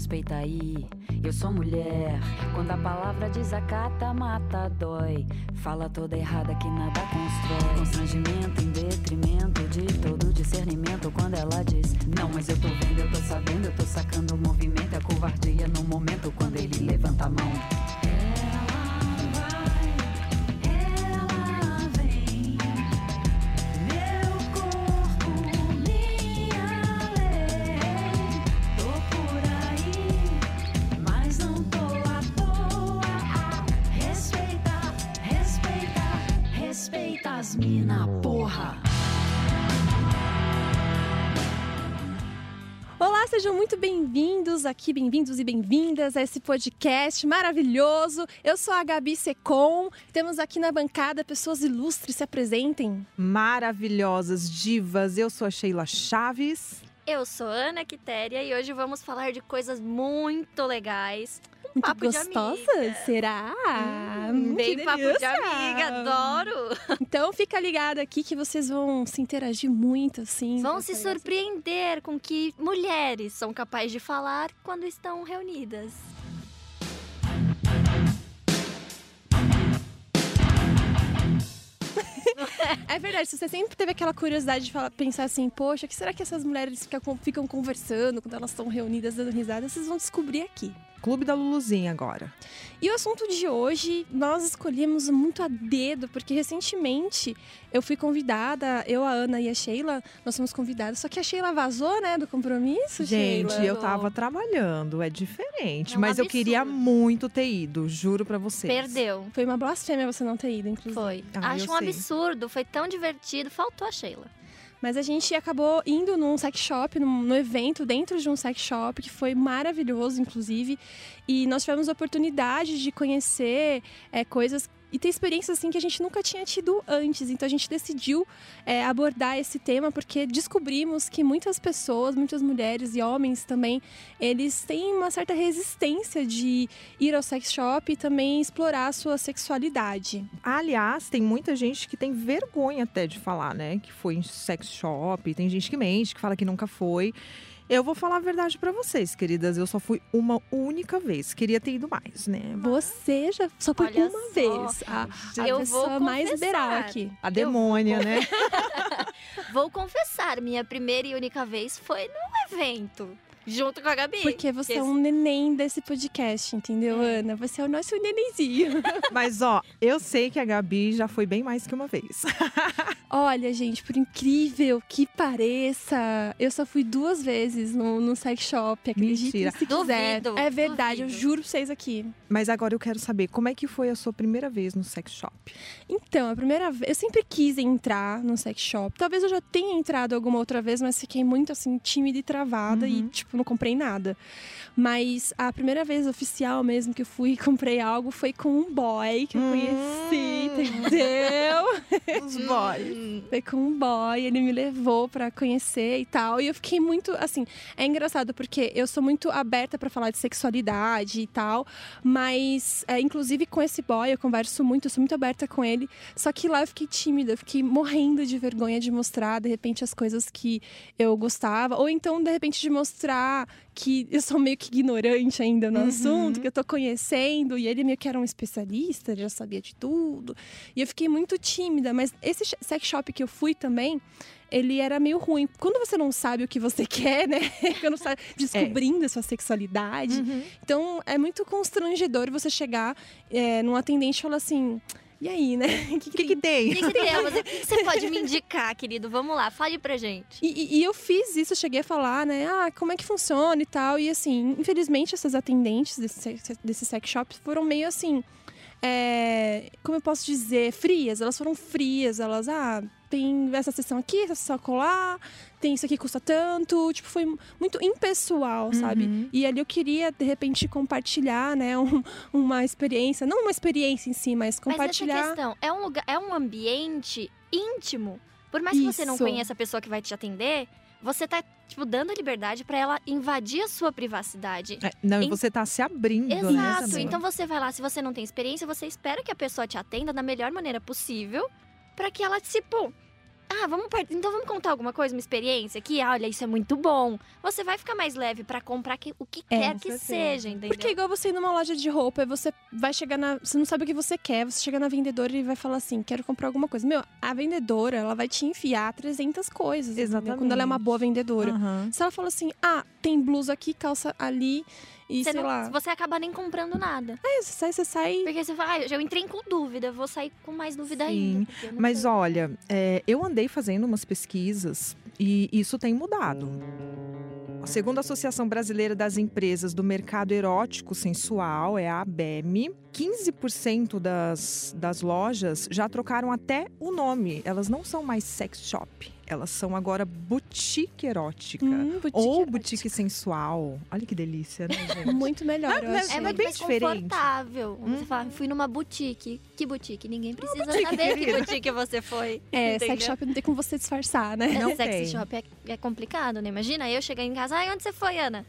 respeita aí. Eu sou mulher. Quando a palavra desacata, mata, dói. Fala toda errada que nada constrói. Constrangimento em detrimento de todo discernimento. Quando ela diz, não, mas eu tô vendo, eu tô sabendo, eu tô sacando o movimento. É covardia no momento quando ele levanta a mão. Mina, porra. Olá, sejam muito bem-vindos aqui, bem-vindos e bem-vindas a esse podcast maravilhoso. Eu sou a Gabi Secom. Temos aqui na bancada pessoas ilustres, se apresentem. maravilhosas divas. Eu sou a Sheila Chaves. Eu sou Ana Quitéria e hoje vamos falar de coisas muito legais. Muito Papo amiga. será? Hum, Bem que papo de amiga, adoro! Então fica ligado aqui que vocês vão se interagir muito, assim. Vão se surpreender com que mulheres são capazes de falar quando estão reunidas. É verdade, se você sempre teve aquela curiosidade de falar- pensar assim, poxa, o que será que essas mulheres ficam, ficam conversando quando elas estão reunidas dando risada? Vocês vão descobrir aqui. Clube da Luluzinha agora. E o assunto de hoje nós escolhemos muito a dedo, porque recentemente eu fui convidada, eu, a Ana e a Sheila, nós fomos convidadas, só que a Sheila vazou, né, do compromisso, Gente, Sheila? eu tava trabalhando, é diferente. É um mas eu queria absurdo. muito ter ido, juro pra vocês. Perdeu. Foi uma blasfêmia você não ter ido, inclusive. Foi. Ah, Acho um sei. absurdo, foi tão divertido, faltou a Sheila. Mas a gente acabou indo num sex shop, num, num evento dentro de um sex shop, que foi maravilhoso, inclusive. E nós tivemos a oportunidade de conhecer é, coisas e ter experiências assim que a gente nunca tinha tido antes. Então a gente decidiu é, abordar esse tema porque descobrimos que muitas pessoas, muitas mulheres e homens também, eles têm uma certa resistência de ir ao sex shop e também explorar a sua sexualidade. Aliás, tem muita gente que tem vergonha até de falar, né? Que foi em sex shop. Tem gente que mente, que fala que nunca foi. Eu vou falar a verdade pra vocês, queridas. Eu só fui uma única vez. Queria ter ido mais, né? Você já só por Olha uma só, vez. A, a Eu pessoa vou mais liberal aqui. A demônia, né? Vou confessar, minha primeira e única vez foi num evento, junto com a Gabi. Porque você é um neném desse podcast, entendeu, É. Ana? Você é o nosso nenenzinho. Mas, ó, eu sei que a Gabi já foi bem mais que uma vez. Olha, gente, por incrível que pareça, eu só fui duas vezes no, no sex shop. Acredite Mentira. se quiser. Duvido, É verdade, eu duvido. juro pra vocês aqui. Mas agora eu quero saber como é que foi a sua primeira vez no sex shop. Então, a primeira vez, eu sempre quis entrar no sex shop. Talvez eu já tenha entrado alguma outra vez, mas fiquei muito assim tímida e travada e Uhum. tipo não comprei nada. Mas a primeira vez oficial mesmo que eu fui e comprei algo foi com um boy que eu Hum. conheci, entendeu? Os boys. Foi com um boy, ele me levou pra conhecer e tal. E eu fiquei muito, assim, é engraçado porque eu sou muito aberta pra falar de sexualidade e tal, mas é, inclusive com esse boy eu converso muito, eu sou muito aberta com ele. Só que lá eu fiquei tímida, eu fiquei morrendo de vergonha de mostrar de repente as coisas que eu gostava, ou então de repente de mostrar que eu sou meio que ignorante ainda no Uhum. assunto, que eu tô conhecendo, e ele meio que era um especialista, ele já sabia de tudo. E eu fiquei muito tímida, mas esse sex shop que eu fui também, ele era meio ruim. Quando você não sabe o que você quer, né? Quando você tá descobrindo a sua sexualidade. Então é muito constrangedor você chegar é, num atendente e falar assim. E aí, né? O que, O que, que tem? O que, que temos? O que você pode me indicar, querido? Vamos lá, fale pra gente. E, e- e eu fiz isso, eu cheguei a falar, né? Ah, como é que funciona e tal. E assim, infelizmente, essas atendentes desse, sex- desse sex shop foram meio assim. é, como eu posso dizer? Frias. Elas foram frias. Elas, ah, tem essa sessão aqui, essa sessão colar, tem isso aqui que custa tanto. Tipo, foi muito impessoal, sabe? Uhum. E ali eu queria, de repente, compartilhar, né? um- uma experiência. Não uma experiência em si, mas Mas essa compartilhar. questão, é um, lugar, é um ambiente íntimo. Por mais que você não Isso. conheça a pessoa que vai te atender, você tá, tipo, dando liberdade pra ela invadir a sua privacidade. É, não, e Em- você tá se abrindo, né? Exato. também. Então você vai lá, se você não tem experiência, você espera que a pessoa te atenda da melhor maneira possível pra que ela se, pô, ah, vamos par- então vamos contar alguma coisa, uma experiência que, ah, olha, isso é muito bom. Você vai ficar mais leve pra comprar que- o que É, quer que certeza. seja, entendeu? Porque é igual você ir numa loja de roupa, e você vai chegar na. Você não sabe o que você quer, você chega na vendedora e vai falar assim: quero comprar alguma coisa. Meu, a vendedora, ela vai te enfiar 300 coisas. entendeu? Quando ela é uma Exatamente. boa vendedora. Aham. Se ela fala assim: ah, tem blusa aqui, calça ali, e você, sei não- lá. você acaba nem comprando nada. É, você sai, você sai. Porque você fala, ah, eu entrei com dúvida, vou sair com mais dúvida Sim, ainda. Mas sei. olha, é, eu andei fazendo umas pesquisas e isso tem mudado. Segundo a Associação Brasileira das Empresas do Mercado Erótico Sensual, é a ABEM, 15% das, das lojas já trocaram até o nome. Elas não são mais sex shop, elas são agora boutique erótica. Hum, boutique ou erótica. boutique sensual. Olha que delícia, né, gente? Muito melhor, eu Não, achei. É muito bem diferente. confortável. Você Uhum. fala, fui numa boutique. Que boutique? Ninguém precisa boutique, saber que boutique você foi. É, entendeu? sex shop não tem como você disfarçar, né? Não Sex tem. shop é, é complicado, né? Imagina eu chegar em casa, ai, onde você foi, Ana?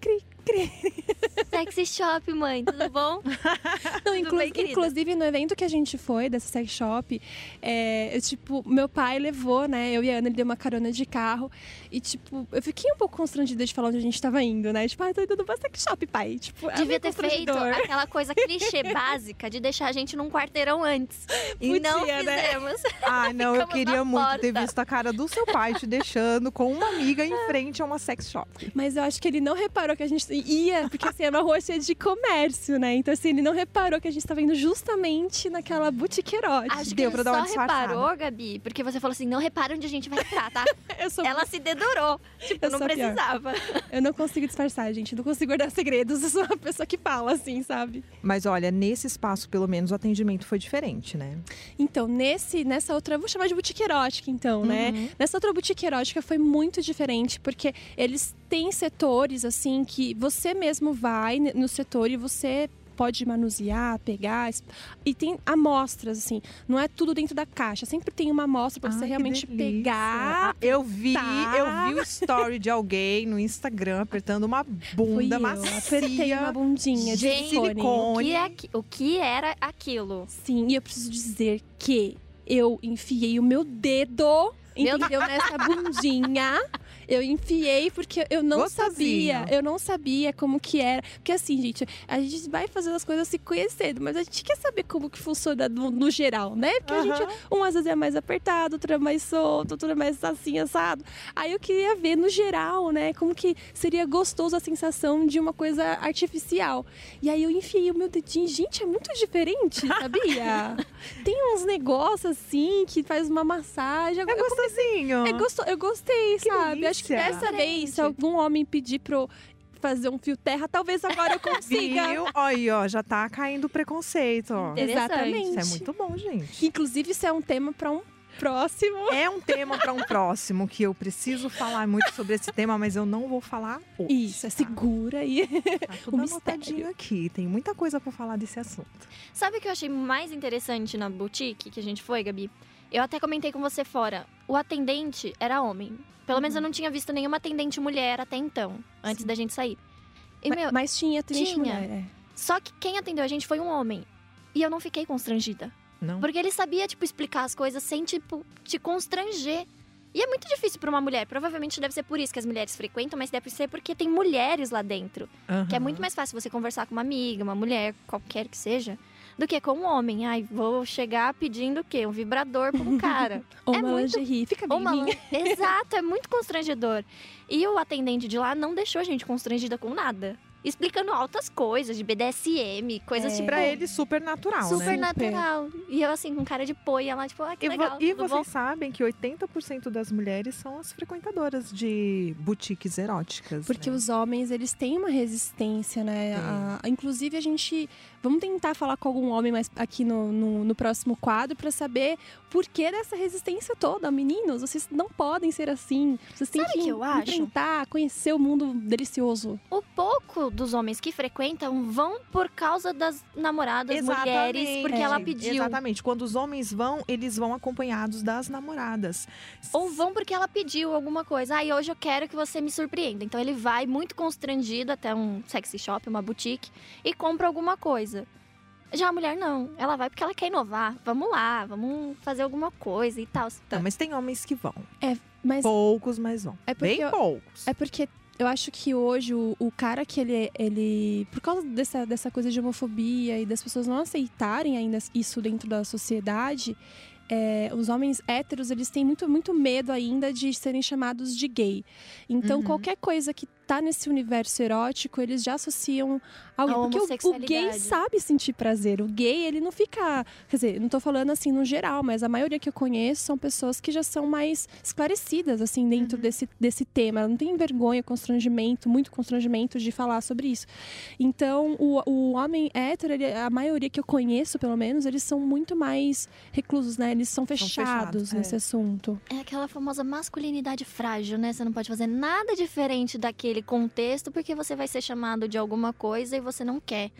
Cri, cri. Sexy shop, mãe, tudo bom? Não, Tudo inclu- bem, querida? inclusive no evento que a gente foi, dessa sex shop, é, eu, tipo, meu pai levou, né? Eu e a Ana, ele deu uma carona de carro. E, tipo, eu fiquei um pouco constrangida de falar onde a gente tava indo, né? Tipo, ai, tô indo numa sex shop, pai. Tipo, é Devia ter feito aquela coisa clichê básica de deixar a gente num quarteirão antes. E Podia, não né? fizemos. Ai, não, eu queria muito ter porta. visto a cara do seu pai te deixando com uma amiga em frente a uma sex shop. Mas eu acho que ele não reparou que a gente ia, porque assim, é uma rua cheia de comércio, né? Então, assim, ele não reparou que a gente tava indo justamente naquela boutique erótica. Acho que Deu pra dar só uma disfarçada. reparou, Gabi, porque você falou assim, não repara onde a gente vai entrar, tá? Eu sou Ela se dedurou. Tipo, Eu não pior. precisava. Eu não consigo disfarçar, gente. Não consigo guardar segredos. Eu sou uma pessoa que fala, assim, sabe? Mas olha, nesse espaço, pelo menos, o atendimento foi diferente, né? Então, nesse, nessa outra, eu vou chamar de boutique erótica, então, né? Uhum. Nessa outra boutique erótica foi muito diferente, porque eles têm setores, assim, que você mesmo vai no setor e você pode manusear, pegar. E tem amostras, assim. Não é tudo dentro da caixa. Sempre tem uma amostra pra Ai, você realmente pegar. Ah, eu vi, tá. eu vi o story de alguém no Instagram apertando uma bunda macia. Apertei uma bundinha de Gente, silicone. silicone. O que, é, o que era aquilo? Sim, e eu preciso dizer que eu enfiei o meu dedo, entendeu? Nessa bundinha. Eu enfiei porque eu não Gostosinho. sabia. Eu não sabia como que era. Porque assim, gente, a gente vai fazendo as coisas se conhecendo, mas a gente quer saber como que funciona no, no geral, né? Porque a gente, um às vezes é mais apertado, outro é mais solto, outro é mais assim, assado. Aí eu queria ver no geral, né? Como que seria gostoso a sensação de uma coisa artificial. E aí eu enfiei o meu dedinho. Gente, é muito diferente, sabia? Tem uns negócios assim que faz uma massagem. É gostosinho. é gosto... Eu gostei, Que sabe? Acho que dessa vez, se algum homem pedir pra eu fazer um fio terra, talvez agora eu consiga. Viu? Olha aí, ó, já tá caindo o preconceito, ó. Exatamente. Isso é muito bom, gente. Inclusive, isso é um tema pra um próximo. É um tema para um próximo que eu preciso falar muito sobre esse tema, mas eu não vou falar hoje. Isso, é tá? segura aí. Tá tudo o anotadinho mistério. aqui. Tem muita coisa para falar desse assunto. Sabe o que eu achei mais interessante na boutique que a gente foi, Gabi? Eu até comentei com você fora. O atendente era homem. Pelo menos eu não tinha visto nenhuma atendente mulher até então, antes Sim. da gente sair. E, Ma- meu, Mas tinha tenente tinha. mulher. é. só que quem atendeu a gente foi um homem. E eu não fiquei constrangida. Não? Porque ele sabia, tipo, explicar as coisas sem, tipo, te constranger. E é muito difícil pra uma mulher. Provavelmente deve ser por isso que as mulheres frequentam, mas deve ser porque tem mulheres lá dentro. Que é muito mais fácil você conversar com uma amiga, uma mulher, qualquer que seja, do que com um homem. Ai, vou chegar pedindo o quê? Um vibrador pra um cara. Ou É uma muito- lingerie. Fica bem uma... Exato, é muito constrangedor. E o atendente de lá não deixou a gente constrangida com nada. Explicando altas coisas de BDSM, coisas É. tipo. Pra ele, super natural, Super né? natural. E eu, assim, com cara de poia lá, tipo, ah, que E, legal. e vocês bom? sabem que 80% das mulheres são as frequentadoras de boutiques eróticas. Porque né? os homens, eles têm uma resistência, né? Tem. A- inclusive, a gente. Vamos tentar falar com algum homem mais aqui no, no, no próximo quadro para saber por que dessa resistência toda. Meninos, vocês não podem ser assim. Vocês têm Sabe que, que eu acho? enfrentar, conhecer o mundo delicioso. O pouco dos homens que frequentam vão por causa das namoradas mulheres, porque É, ela pediu. Exatamente. Quando os homens vão, eles vão acompanhados das namoradas. Ou vão porque ela pediu alguma coisa. Ai, hoje eu quero que você me surpreenda. Então ele vai muito constrangido até um sexy shop, uma boutique, e compra alguma coisa. Já a mulher não. Ela vai porque ela quer inovar. Vamos lá, vamos fazer alguma coisa e tal. Tá, mas tem homens que vão. Mas Poucos, mas vão. É porque Bem eu- poucos. É porque eu acho que hoje o, o cara que ele, ele. Por causa dessa, dessa coisa de homofobia e das pessoas não aceitarem ainda isso dentro da sociedade, é, os homens héteros eles têm muito, muito medo ainda de serem chamados de gay. Então, Uhum. qualquer coisa que tá nesse universo erótico, eles já associam ao A Porque o- gay sabe sentir prazer. O gay, ele não fica. Quer dizer, não tô falando assim no geral, mas a maioria que eu conheço são pessoas que já são mais esclarecidas, assim, dentro desse, desse tema. Ela não tem vergonha, constrangimento, muito constrangimento de falar sobre isso. Então, o, o homem hétero, ele- a maioria que eu conheço, pelo menos, eles são muito mais reclusos, né? Eles são fechados, fechados, é. nesse assunto. É aquela famosa masculinidade frágil, né? Você não pode fazer nada diferente daquele contexto porque você vai ser chamado de alguma coisa e você não quer.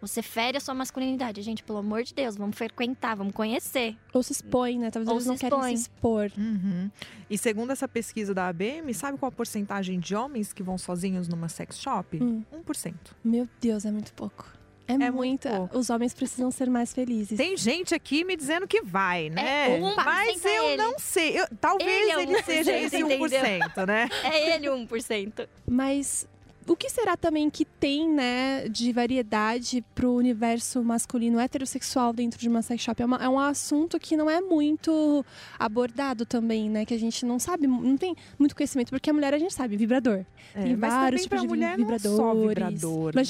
Você fere a sua masculinidade. Gente, pelo amor de Deus, vamos frequentar, vamos conhecer. Ou se expõem, né? Talvez Ou eles se não querem se expor. Uhum. E segundo essa pesquisa da ABM, sabe qual a porcentagem de homens que vão sozinhos numa sex shop? Hum. 1%. Meu Deus, é muito pouco. É, muito muito. pouco. Os homens precisam ser mais felizes. Tem gente aqui me dizendo que vai, né? É, 1% Mas é eu ele. não sei. Eu- talvez Ele é ele 1%, seja esse entendeu? 1%, né? É ele 1%. Mas o que será também que tem, né, de variedade pro universo masculino heterossexual dentro de uma sex shop? É, uma- é um assunto que não é muito abordado também, né? Que a gente não sabe, não tem muito conhecimento. Porque a mulher, a gente sabe, vibrador. É, tem mas vários tipos de mulher não é só vibradores. vibrador, né?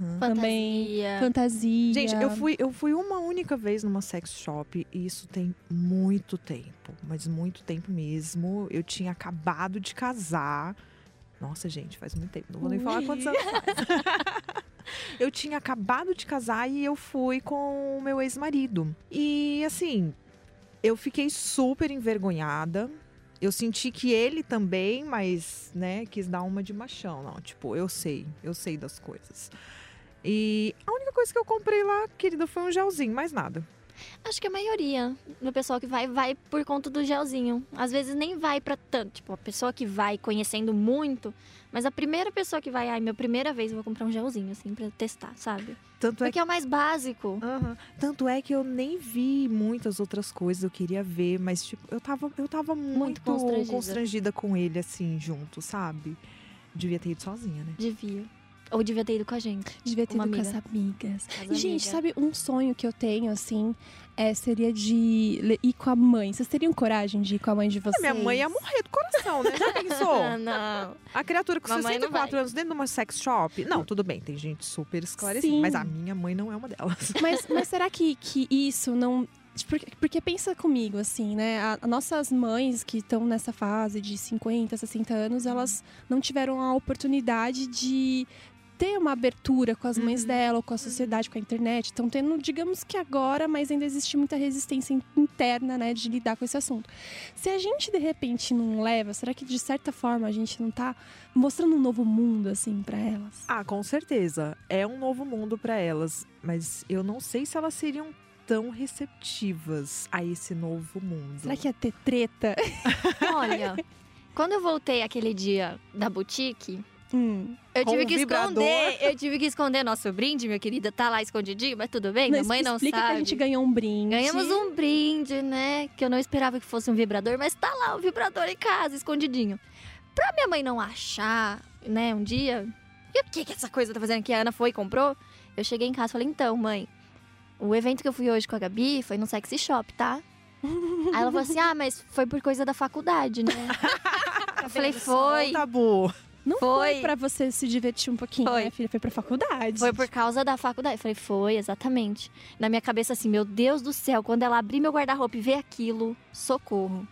Uhum. Também, Fantasia. fantasia. Gente, eu fui, eu fui uma única vez numa sex shop e isso tem muito tempo, mas muito tempo mesmo. Eu tinha acabado de casar. Nossa, gente, faz muito tempo. Não vou nem falar quantos anos faz. eu tinha acabado de casar e eu fui com o meu ex-marido. E assim, eu fiquei super envergonhada. Eu senti que ele também, mas, né, quis dar uma de machão. Não, tipo, eu sei, eu sei das coisas. E a única coisa que eu comprei lá, querida, foi um gelzinho, mais nada. Acho que a maioria do pessoal que vai, vai por conta do gelzinho. Às vezes nem vai pra tanto. Tipo, a pessoa que vai conhecendo muito, mas a primeira pessoa que vai, ai, minha primeira vez eu vou comprar um gelzinho, assim, pra testar, sabe? Tanto é Porque é o mais básico. Aham. Tanto é que eu nem vi muitas outras coisas, eu queria ver, mas tipo, eu tava, eu tava muito, constrangida. constrangida. com ele, assim, junto, sabe? Devia ter ido sozinha, né? Devia. Ou devia ter ido com a gente. Devia ter Uma ido com as amiga. amigas. As E, gente, sabe um sonho que eu tenho, assim, é, seria de ir com a mãe. Vocês teriam coragem de ir com a mãe de vocês? A minha mãe ia morrer do coração, né? Já pensou? Não. A criatura com Mamãe não 64 vai. anos dentro de uma sex shop. Não, tudo bem, tem gente super esclarecida, Sim. mas a minha mãe não é uma delas. Mas, mas será que, que isso não. Porque, porque pensa comigo, assim, né? A, a nossas mães que estão nessa fase de 50, 60 anos, elas não tiveram a oportunidade de ter uma abertura com as mães Uhum. dela, ou com a sociedade, com a internet. Estão tendo, digamos que agora, mas ainda existe muita resistência in- interna, né, de lidar com esse assunto. Se a gente, de repente, não leva, será que de certa forma a gente não tá mostrando um novo mundo, assim, para elas? Ah, com certeza. É um novo mundo pra elas, mas eu não sei se elas seriam tão receptivas a esse novo mundo. Será que ia ter treta? Olha, quando eu voltei aquele dia da boutique, Hum. eu tive que vibrador. esconder. Eu tive que esconder nosso brinde, minha querida. Tá lá escondidinho, mas tudo bem, minha mãe não explica sabe. que a gente ganhou um brinde. Ganhamos um brinde, né? Que eu não esperava que fosse um vibrador, mas tá lá o vibrador em casa, escondidinho. Pra minha mãe não achar, né, um dia. E o que que essa coisa tá fazendo aqui? A Ana foi e comprou. Eu cheguei em casa e falei, então, mãe, o evento que eu fui hoje com a Gabi foi no sexy shop, tá? Aí ela falou assim: ah, mas foi por coisa da faculdade, né? eu falei, foi. Tabu. Não foi, Foi. pra você se divertir um pouquinho, Foi. né, filha? Foi pra faculdade. Foi por causa da faculdade. Eu falei, foi, exatamente. Na minha cabeça, assim, meu Deus do céu, quando ela abrir meu guarda-roupa e ver aquilo, socorro.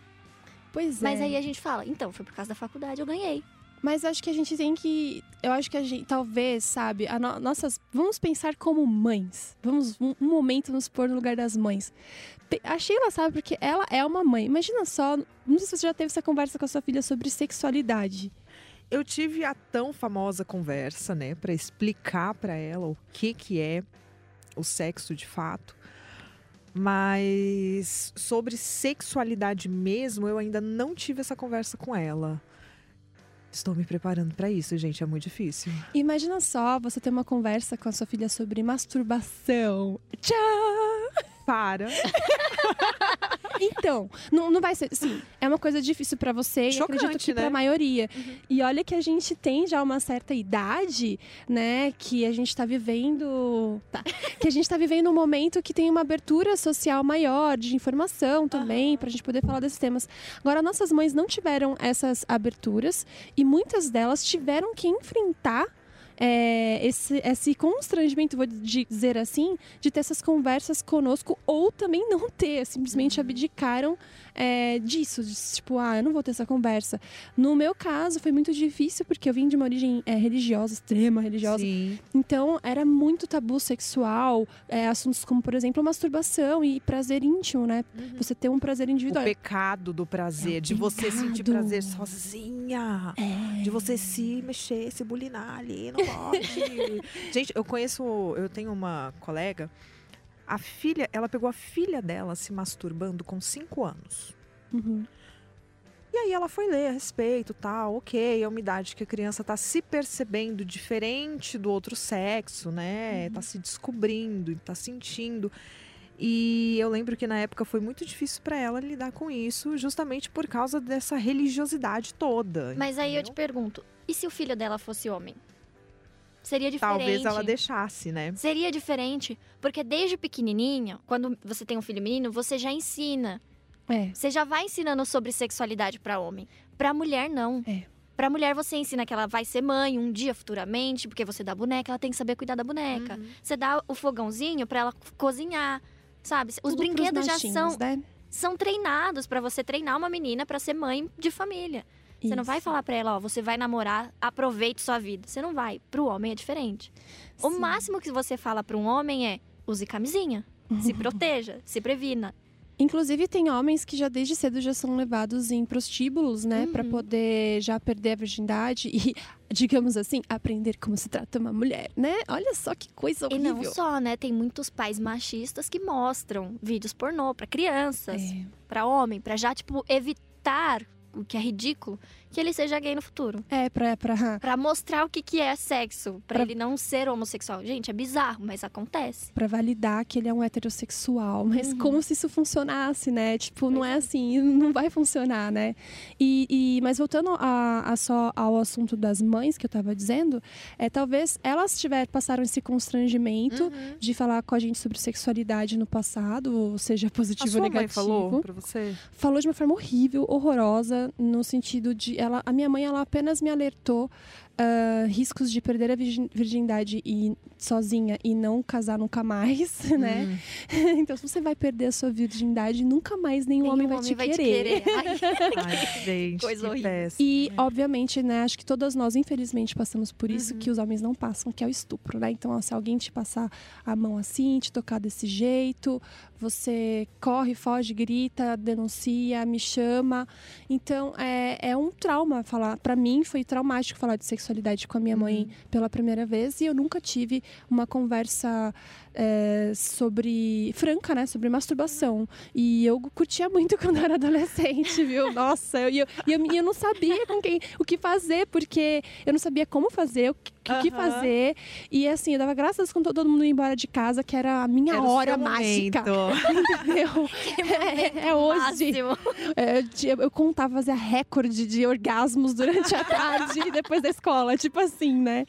Pois é. Mas aí a gente fala, então, foi por causa da faculdade, eu ganhei. Mas acho que a gente tem que. Eu acho que a gente, talvez, sabe, a no- nossas. Vamos pensar como mães. Vamos, um, um momento, nos pôr no lugar das mães. A Sheila sabe porque ela é uma mãe. Imagina só, não sei se você já teve essa conversa com a sua filha sobre sexualidade. Eu tive a tão famosa conversa, né, Pra explicar pra ela o que que é o sexo de fato. Mas sobre sexualidade mesmo, eu ainda não tive essa conversa com ela. Estou me preparando para isso, gente. É muito difícil. Imagina só você ter uma conversa com a sua filha sobre masturbação. Tchau! Para. Então, não, não vai ser. Sim, é uma coisa difícil pra você e Chocante, acredito que né? pra maioria. E olha que a gente tem já uma certa idade, né? Que a gente tá vivendo. tá, que a gente tá vivendo um momento que tem uma abertura social maior de informação também, pra gente poder falar desses temas. Agora, nossas mães não tiveram essas aberturas e muitas delas tiveram que enfrentar. É, esse, esse constrangimento, vou dizer assim, de ter essas conversas conosco ou também não ter, simplesmente abdicaram é, disso, de, tipo, ah, eu não vou ter essa conversa. No meu caso, foi muito difícil porque eu vim de uma origem é, religiosa, extrema religiosa. Sim. Então, era muito tabu sexual, é, assuntos como, por exemplo, masturbação e prazer íntimo, né? Você ter um prazer O individual. pecado do prazer, É o de você sentir pecado. prazer sozinha. É. De você se mexer, se bulinar ali, não pode. Gente, eu conheço, eu tenho uma colega, a filha, ela pegou a filha dela se masturbando com 5 anos. Uhum. E aí ela foi ler a respeito, tal, ok, é uma idade que a criança tá se percebendo diferente do outro sexo, né? Tá se descobrindo, tá sentindo. E eu lembro que na época foi muito difícil para ela lidar com isso, justamente por causa dessa religiosidade toda. Mas aí eu te entendeu? pergunto, e se o filho dela fosse homem? Seria diferente. Talvez ela deixasse, né? Seria diferente, porque desde pequenininho, quando você tem um filho menino, você já ensina. É. Você já vai ensinando sobre sexualidade pra homem. Pra mulher não. É. Pra mulher você ensina que ela vai ser mãe um dia futuramente, porque você dá boneca, ela tem que saber cuidar da boneca. Uhum. Você dá o fogãozinho pra ela cozinhar, sabe? Os Tudo brinquedos já são né? são treinados pra você treinar uma menina pra ser mãe de família. Você não vai falar pra ela, ó, você vai namorar, aproveite sua vida. Você não vai. Pro homem é diferente. O Sim. máximo que você fala pra um homem é: use camisinha, se proteja, se previna. Inclusive, tem homens que já desde cedo já são levados em prostíbulos, né? Pra Uhum. poder já perder a virgindade e, digamos assim, aprender como se trata uma mulher, né? Olha só que coisa E horrível. não só, né? Tem muitos pais machistas que mostram vídeos pornô pra crianças, É. pra homem, pra já, tipo, evitar o que é ridículo, que ele seja gay no futuro. É, pra, pra, Pra mostrar o que, que é sexo, pra Pra- ele não ser homossexual. Gente, é bizarro, mas acontece. pra validar que ele é um heterossexual. Mas Uhum. como se isso funcionasse, né? Tipo, não é é. assim, não vai funcionar, né? E, e- mas voltando a, a só ao assunto das mães que eu tava dizendo, é talvez elas tiver, passaram esse constrangimento Uhum. de falar com a gente sobre sexualidade no passado, seja A positivo sua ou negativo. mãe falou pra você? falou de uma forma horrível, horrorosa, no sentido de ela, a minha mãe ela apenas me alertou ah, riscos de perder a virgin- virgindade e sozinha e não casar nunca mais, né? Hum. então se você vai perder a sua virgindade, nunca mais nenhum, Nenhum homem vai, te, querer. Ai, Ai, gente, Coisa que horrível. péssimo. E, obviamente, né, acho que todas nós, infelizmente, passamos por isso Uhum. que os homens não passam, que é o estupro, né? Então, ó, se alguém te passar a mão assim, te tocar desse jeito, você corre, foge, grita, denuncia, me chama. Então, é, é um trauma falar. Para mim, foi traumático falar de sexualidade com a minha mãe pela primeira vez e eu nunca tive uma conversa é, sobre franca, né, sobre masturbação. E eu curtia muito quando eu era adolescente, viu? Nossa, eu, eu, eu, eu não sabia com quem, o que fazer, porque eu não sabia como fazer, o que, o que fazer. E assim, eu dava graças quando todo mundo ia embora de casa, que era a minha Era hora mágica. Entendeu? É, é hoje. É, eu eu contava, fazia recorde de orgasmos durante a tarde e depois da escola, tipo assim, né?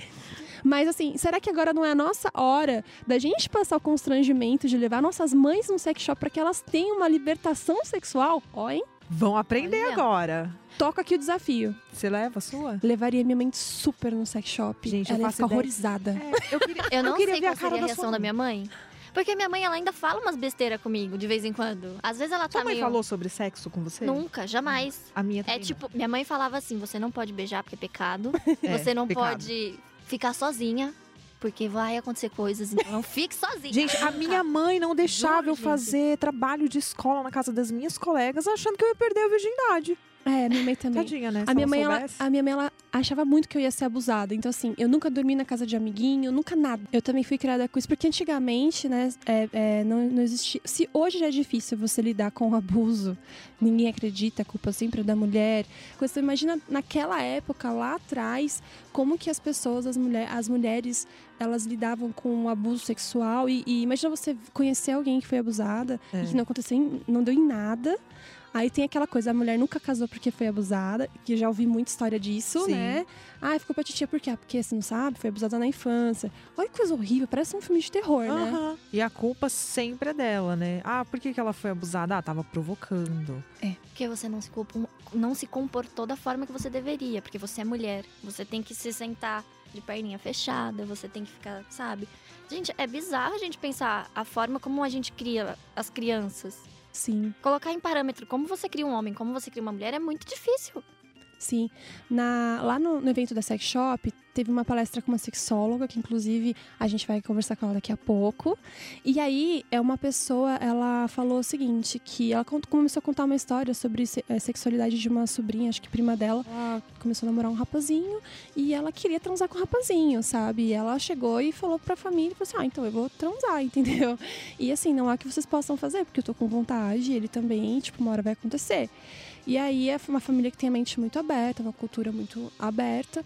Mas assim, será que agora não é a nossa hora da gente passar o constrangimento de levar nossas mães num sex shop para que elas tenham uma libertação sexual? Ó, hein? Vão aprender Olha. agora. Toca aqui o desafio. Você leva a sua? Levaria minha mãe super no sex shop. Gente, eu Ela faço ideia. horrorizada. É, eu queria, Eu não queria sei ver a qual cara seria a da reação sua da minha mãe. Porque minha mãe, ela ainda fala umas besteiras comigo, de vez em quando. Às vezes ela Sua tá mãe meio... falou sobre sexo com você? Nunca, jamais. A minha É também tipo, minha mãe falava assim, você não pode beijar porque é pecado. É, você não pecado. pode ficar sozinha, porque vai acontecer coisas, então não fique sozinha. Gente, a minha mãe não deixava Juro, eu gente. fazer trabalho de escola na casa das minhas colegas, achando que eu ia perder a virgindade. É, minha mãe também. Tadinha, né? A minha, mãe, ela, a minha mãe, ela achava muito que eu ia ser abusada. Então, assim, eu nunca dormi na casa de amiguinho, nunca nada. Eu também fui criada com isso, porque antigamente, né, é, é, não, não existia. Se hoje já é difícil você lidar com o abuso, ninguém acredita, a culpa sempre é da mulher. Você imagina naquela época, lá atrás, como que as pessoas, as, mulher, as mulheres, elas lidavam com o abuso sexual. E, e imagina você conhecer alguém que foi abusada É. e que não aconteceu, em- não deu em nada. Aí tem aquela coisa, a mulher nunca casou porque foi abusada, que eu já ouvi muita história disso, Sim. né? Ah, ficou pra titia por quê? Ah, Porque você não sabe, foi abusada na infância. Olha que coisa horrível, parece um filme de terror, né? Aham. E a culpa sempre é dela, né? Ah, por que, que ela foi abusada? Ah, tava provocando. Porque você não se, culpa- não se comportou da forma que você deveria, porque você é mulher. Você tem que se sentar de perninha fechada, você tem que ficar, sabe? Gente, é bizarro a gente pensar a forma como a gente cria as crianças. Sim, Colocar em parâmetro como você cria um homem, como você cria uma mulher é muito difícil. Sim. Na, lá no, no evento da Sex Shop, teve uma palestra com uma sexóloga, que inclusive a gente vai conversar com ela daqui a pouco. E aí, é uma pessoa, ela falou o seguinte, que ela começou a contar uma história sobre se- eh, sexualidade de uma sobrinha, acho que prima dela. Ela começou a namorar um rapazinho e ela queria transar com o rapazinho, sabe? E ela chegou e falou pra família, falou assim, ah, então eu vou transar, entendeu? E assim, não há que vocês possam fazer, porque eu tô com vontade, ele também, tipo, uma hora vai acontecer. E aí é uma família que tem a mente muito aberta, uma cultura muito aberta.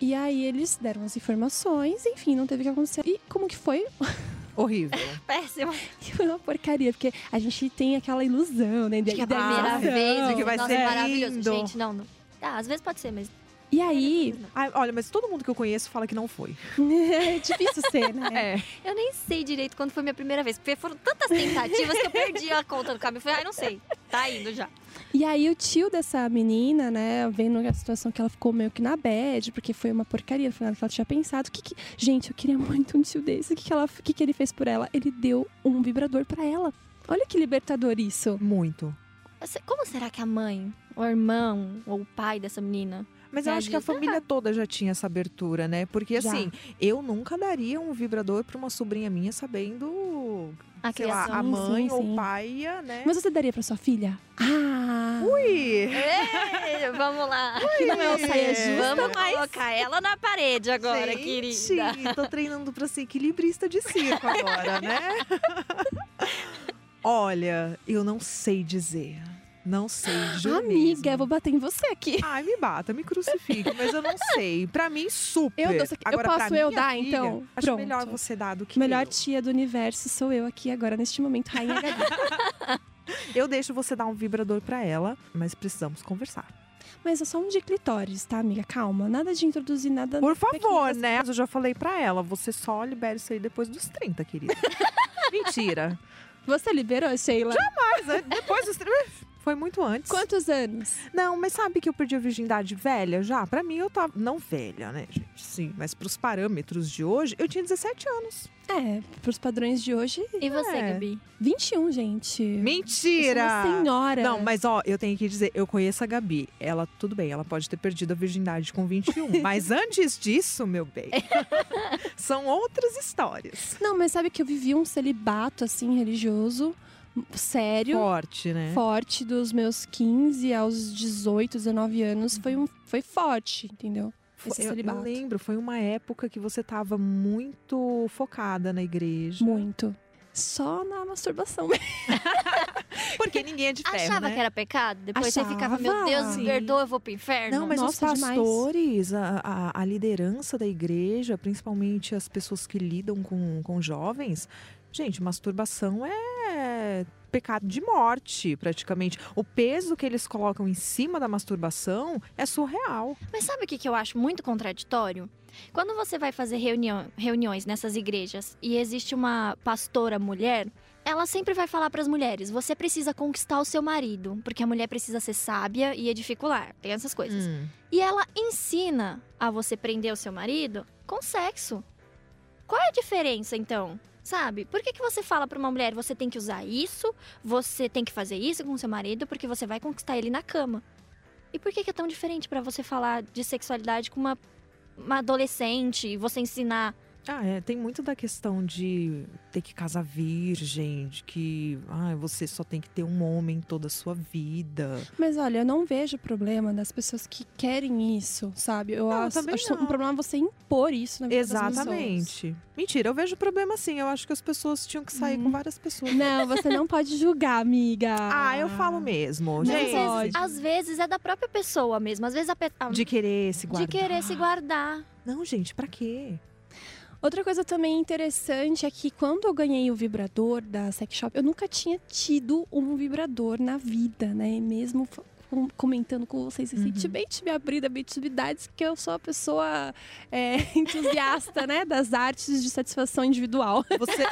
E aí eles deram as informações, enfim, não teve o que acontecer. E como que foi? Horrível. Péssimo. Foi uma porcaria, porque a gente tem aquela ilusão, né? De que é a primeira vez, de que vai nossa, ser é maravilhoso. lindo. Gente, não, não. Ah, às vezes pode ser, mas. E aí, Ai, olha, mas todo mundo que eu conheço fala que não foi. é difícil ser, né? É. Eu nem sei direito quando foi minha primeira vez, porque foram tantas tentativas que eu perdi a conta do caminho. Falei, ai, não sei. Tá indo já. E aí o tio dessa menina, né, vendo a situação que ela ficou meio que na bad, porque foi uma porcaria, foi nada que ela tinha pensado. Que que... Gente, eu queria muito um tio desse. O que, que, ela... que, que ele fez por ela? Ele deu um vibrador pra ela. Olha que libertador isso. Muito. Como será que a mãe, o irmão, ou o pai dessa menina. Mas eu É, acho que a família toda já tinha essa abertura, né? Porque Já. assim, eu nunca daria um vibrador pra uma sobrinha minha sabendo, A sei lá, a mãe sim, ou sim. o pai, né? Mas você daria pra sua filha? Ah! Ui! Ei, vamos lá. Que não é o saia justa, Vamos mas... colocar ela na parede agora, Gente, querida. tô treinando pra ser equilibrista de circo agora, né? Olha, eu não sei dizer. Não sei, juro Amiga, mesmo. eu vou bater em você aqui. Ai, me bata, me crucifique, mas eu não sei. Pra mim, super. Eu dou. Eu Agora, pra posso eu dar, filha, então? Acho Pronto. melhor você dar do que Melhor eu. tia do universo sou eu aqui agora, neste momento, Rainha Gabi. Eu deixo você dar um vibrador pra ela, mas precisamos conversar. Mas é só um de clitóris, tá, amiga? Calma. Nada de introduzir nada. Por favor, né? Eu já falei pra ela, você só libera isso aí depois dos 30, querida. Mentira. Você liberou, Sheila? Mas é, depois dos 30... Foi muito antes. Quantos anos? Não, mas sabe que eu perdi a virgindade velha já? Pra mim, eu tava. Não velha, né, gente? Sim, mas pros parâmetros de hoje, eu tinha 17 anos. É, pros padrões de hoje, E você, É. Gabi? 21, gente. Mentira! Eu sou uma senhora. Não, mas ó, eu tenho que dizer, eu conheço a Gabi. Ela, tudo bem, ela pode ter perdido a virgindade com 21. mas antes disso, meu bem, são outras histórias. Não, mas sabe que eu vivi um celibato, assim, religioso, sério. Forte, né? Forte dos meus 15 aos 18, 19 anos. Foi, um, foi forte, entendeu? Eu, eu lembro, foi uma época que você tava muito focada na igreja. Muito. Só na masturbação. Porque ninguém é de ferro, Achava né? que era pecado? Depois você ficava, meu Achava. Deus, me perdoa, eu vou pro inferno. Não, mas os Nossa, demais. pastores, a, a, a liderança da igreja, principalmente as pessoas que lidam com, com jovens, gente, masturbação é pecado de morte, praticamente. O peso que eles colocam em cima da masturbação é surreal. Mas sabe o que, que eu acho muito contraditório? Quando você vai fazer reunião, reuniões nessas igrejas e existe uma pastora mulher, ela sempre vai falar para as mulheres: você precisa conquistar o seu marido, porque a mulher precisa ser sábia e edificular. Tem essas coisas. Hum. E ela ensina a você prender o seu marido com sexo. Qual é a diferença, então? Sabe? Por que, que você fala pra uma mulher, você tem que usar isso, você tem que fazer isso com seu marido, porque você vai conquistar ele na cama? E por que, que é tão diferente pra você falar de sexualidade com uma, uma adolescente, você ensinar Ah, é. Tem muito da questão de ter que casar virgem, de que ah, você só tem que ter um homem toda a sua vida. Mas olha, eu não vejo problema das pessoas que querem isso, sabe? Eu Não, acho, acho não. um problema você impor isso na vida das pessoas. Exatamente. Mentira, eu vejo problema sim. Eu acho que as pessoas tinham que sair Uhum. com várias pessoas. Não, você não pode julgar, amiga. Ah, eu falo mesmo. Não gente, pode. Às vezes é da própria pessoa mesmo. Às vezes a pe- de querer se de guardar. querer se guardar. Não, gente, pra quê? Outra coisa também interessante é que quando eu ganhei o vibrador da Sex Shop, eu nunca tinha tido um vibrador na vida, né? Mesmo comentando com vocês Uhum. recentemente, me abri da Bitubidades, que eu sou uma pessoa é, entusiasta, né? Das artes de satisfação individual. Você,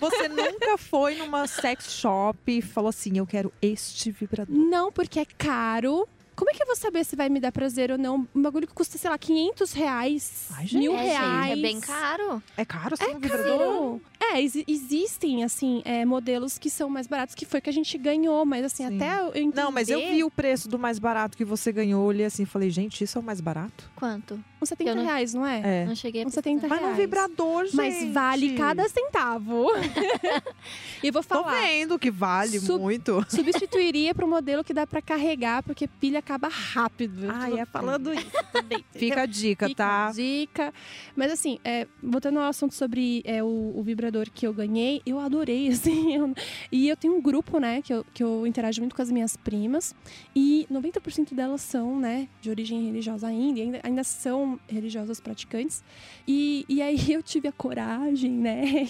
você nunca foi numa sex shop e falou assim: eu quero este vibrador. Não, porque é caro. Como é que eu vou saber se vai me dar prazer ou não? Um bagulho que custa, sei lá, 500 reais, Ai, gente. mil é, reais. gente, é bem caro. É caro assim É um vibrador? caro. É, exi- existem, assim, é, modelos que são mais baratos, que foi que a gente ganhou, mas assim, Sim. até eu entender... Não, mas eu vi o preço do mais barato que você ganhou. Olhei assim falei, gente, isso é o mais barato? Quanto? Uns 70 Eu não- reais, não é? É. Não cheguei a Uns 70 Mas reais. no vibrador, gente. Mas vale cada centavo. e vou Tô falar, vendo que vale Sub- muito. substituiria para um modelo que dá para carregar, porque pilha acaba rápido. Tô é falando isso também. Fica a dica, Fica tá? a dica. Mas assim, é, voltando ao assunto sobre é, o, o vibrador que eu ganhei, eu adorei, assim. eu- e eu tenho um grupo, né, que eu, que eu interajo muito com as minhas primas. E 90% delas são, né, de origem religiosa ainda, ainda, ainda são religiosas praticantes. E, e aí eu tive a coragem, né,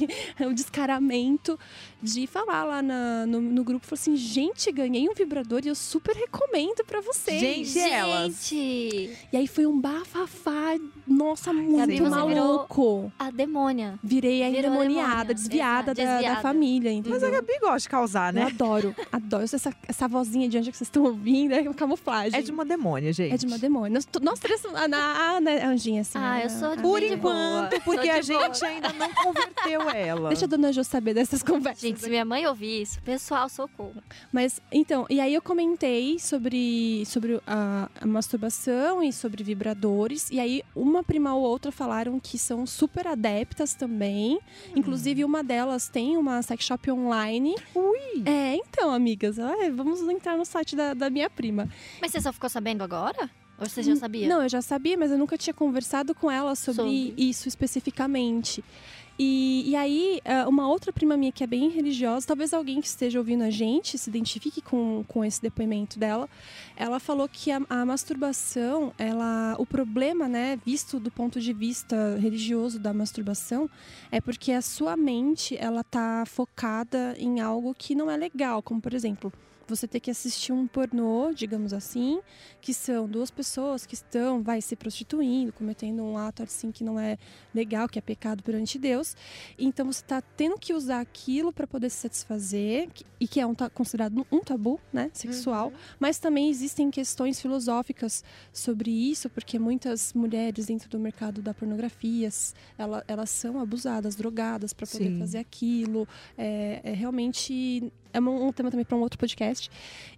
o descaramento de falar lá na- no, no grupo, falei assim, gente, ganhei um vibrador e eu super recomendo pra vocês. Gente, elas. Gente, E aí foi um bafafá, nossa, muito maluco. a demônia. Virei a Virou endemoniada, demônia. desviada, da, da desviada. família, entendeu? Mas a Gabi gosta de causar, Eu né? adoro, adoro essa, essa vozinha de onde é que vocês estão ouvindo, é uma camuflagem. É de uma demônia, gente. É de uma demônia. Nós, nós três, a, a, a, né, a Anjinha, assim. Ah, a- eu sou a- de Por de boa. enquanto, porque a de boa. gente ainda não converteu ela. Deixa a dona Jo saber dessas conversas. Gente, se minha mãe ouvir isso, pessoal, socorro. Mas, então, e aí eu comentei sobre, sobre a, a masturbação e sobre vibradores. E aí, uma prima ou outra falaram que são super adeptas também. Inclusive, uma delas tem uma sex shop online. Ui! É, então, amigas, ai, vamos entrar no site da, da minha prima. Mas você só ficou sabendo agora? Ou você já sabia? Não, eu já sabia, mas eu nunca tinha conversado com ela sobre, Sobre. isso especificamente. E, e aí, ah, uma outra prima minha que é bem religiosa, talvez alguém que esteja ouvindo a gente se identifique com, com esse depoimento dela. Ela falou que a, a masturbação, ela, o problema, né, visto do ponto de vista religioso da masturbação, é porque a sua mente, ela tá focada em algo que não é legal, como por exemplo, você ter que assistir um pornô, digamos assim, que são duas pessoas que estão, vai, se prostituindo, cometendo um ato assim que não é legal, que é pecado perante Deus. Então você está tendo que usar aquilo para poder se satisfazer, e que é um, considerado um tabu, né, sexual. Mas também existem questões filosóficas sobre isso, porque muitas mulheres dentro do mercado da pornografia, s- ela- elas são abusadas, drogadas para poder Sim. fazer aquilo. É, é realmente é um, tema também para um outro podcast.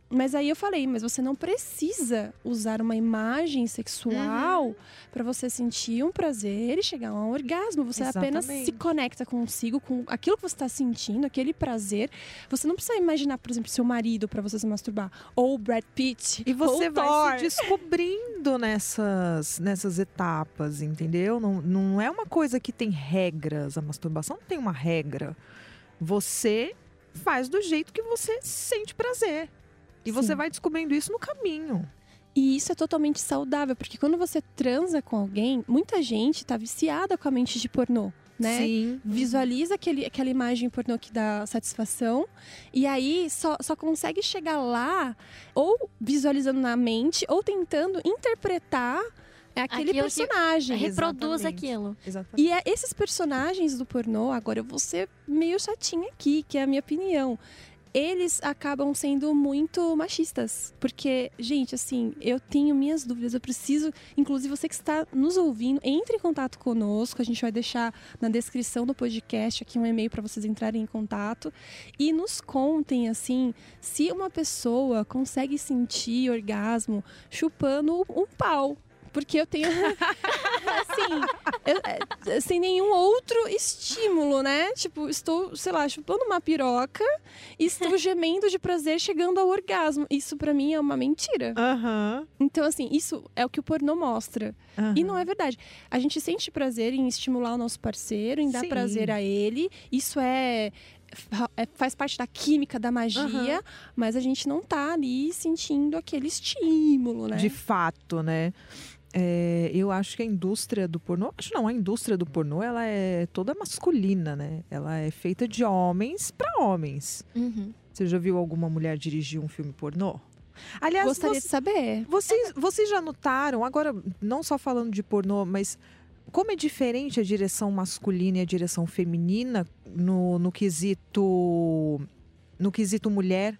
Mas aí eu falei, mas você não precisa usar uma imagem sexual para você sentir um prazer e chegar a um orgasmo. Você apenas se Exatamente. conecta consigo, com aquilo que você está sentindo, aquele prazer. Você não precisa imaginar, por exemplo, seu marido para você se masturbar. Ou o Brad Pitt. E você ou vai Thor. se descobrindo nessas, nessas etapas, entendeu? Não, não é uma coisa que tem regras. A masturbação não tem uma regra. Você faz do jeito que você sente prazer. E você Sim. vai descobrindo isso no caminho. E isso é totalmente saudável, porque quando você transa com alguém, muita gente tá viciada com a mente de pornô, né? Sim. Visualiza aquele, aquela imagem pornô que dá satisfação e aí só, só consegue chegar lá ou visualizando na mente ou tentando interpretar aquele Aquilo que- personagem. Reproduz Exatamente. aquilo. Exatamente. E é esses personagens do pornô, agora eu vou ser meio chatinha aqui, que é a minha opinião. Eles acabam sendo muito machistas. Porque, gente, assim, eu tenho minhas dúvidas. Eu preciso. Inclusive, você que está nos ouvindo, entre em contato conosco. A gente vai deixar na descrição do podcast aqui um e-mail para vocês entrarem em contato. E nos contem, assim, se uma pessoa consegue sentir orgasmo chupando um pau Porque eu tenho. assim, eu- é, sem nenhum outro estímulo, né? Tipo, estou, sei lá, chupando uma piroca e estou gemendo de prazer chegando ao orgasmo. Isso pra mim é uma mentira. Aham. Então, assim, isso é o que o pornô mostra. aham. E não é verdade. A gente sente prazer em estimular o nosso parceiro, em dar Sim. prazer a ele. Isso é- faz parte da química, da magia, mas a gente não tá ali sentindo aquele estímulo, né? De fato, né? É, eu acho que a indústria do pornô, acho não, a indústria do pornô, ela é toda masculina, né? Ela é feita de homens para homens. Uhum. Você já viu alguma mulher dirigir um filme pornô? Aliás, Gostaria você- de saber. vocês, vocês já notaram, agora não só falando de pornô, mas como é diferente a direção masculina e a direção feminina no, no quesito no quesito mulher,